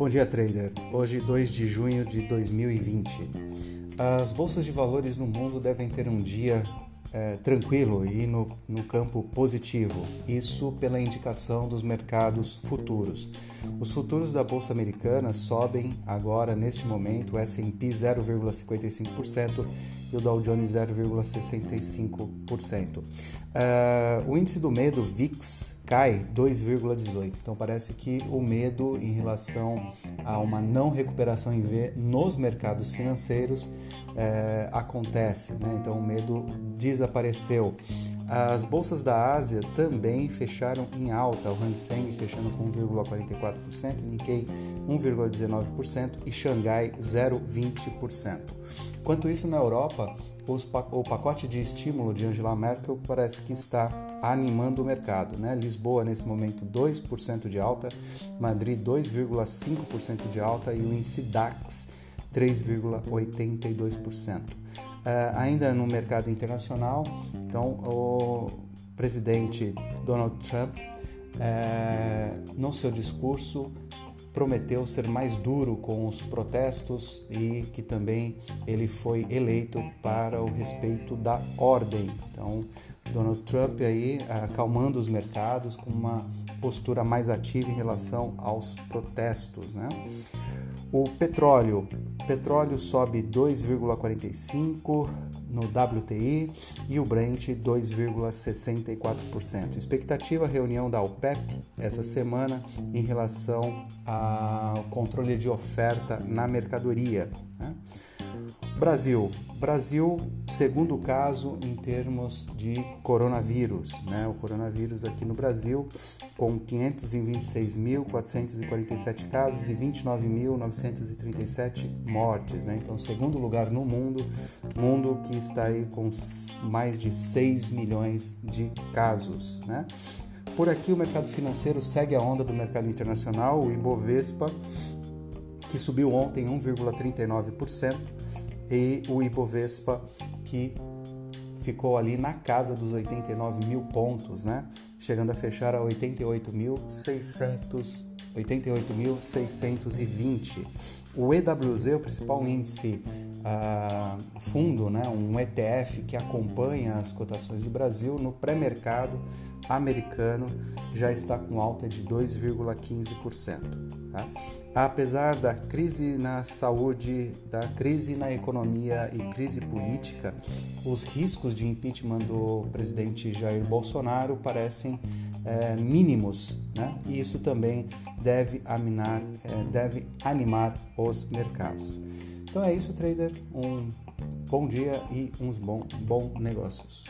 Bom dia, trader. Hoje, 2 de junho de 2020. As bolsas de valores no mundo devem ter um dia é, tranquilo e no, no campo positivo, isso pela indicação dos mercados futuros. Os futuros da Bolsa Americana sobem agora, neste momento, o S&P 0,55% e o Dow Jones 0,65%. Uh, o índice do medo, VIX, cai 2,18. Então parece que o medo em relação a uma não recuperação em V nos mercados financeiros é, acontece. Né? Então o medo desapareceu. As bolsas da Ásia também fecharam em alta, o Hang Seng fechando com 1,44%, Nikkei 1,19% e Xangai 0,20%. Enquanto isso, na Europa, os, o pacote de estímulo de Angela Merkel parece que está animando o mercado. Né? Lisboa, nesse momento, 2% de alta, Madrid 2,5% de alta e o índice DAX 3,82%. Uh, ainda no mercado internacional, então o presidente Donald Trump, uh, no seu discurso, prometeu ser mais duro com os protestos e que também ele foi eleito para o respeito da ordem. Então, Donald Trump aí acalmando os mercados com uma postura mais ativa em relação aos protestos, né? O petróleo, petróleo sobe 2,45 no WTI e o Brent 2,64%. Expectativa reunião da OPEP essa semana em relação ao controle de oferta na mercadoria. Né? Brasil. Brasil, segundo caso em termos de coronavírus, né? O coronavírus aqui no Brasil, com 526.447 casos e 29.937 mortes, né? Então, segundo lugar no mundo, mundo que está aí com mais de 6 milhões de casos, né? Por aqui, o mercado financeiro segue a onda do mercado internacional, o Ibovespa, que subiu ontem 1,39% e o Ibovespa que ficou ali na casa dos 89 mil pontos, né? Chegando a fechar a 88.600 88.620. O EWZ, o principal índice uh, fundo, né, um ETF que acompanha as cotações do Brasil, no pré-mercado americano já está com alta de 2,15%. Tá? Apesar da crise na saúde, da crise na economia e crise política, os riscos de impeachment do presidente Jair Bolsonaro parecem é, mínimos, né? e isso também deve, aminar, é, deve animar os mercados. Então é isso, trader. Um bom dia e uns bons bom negócios.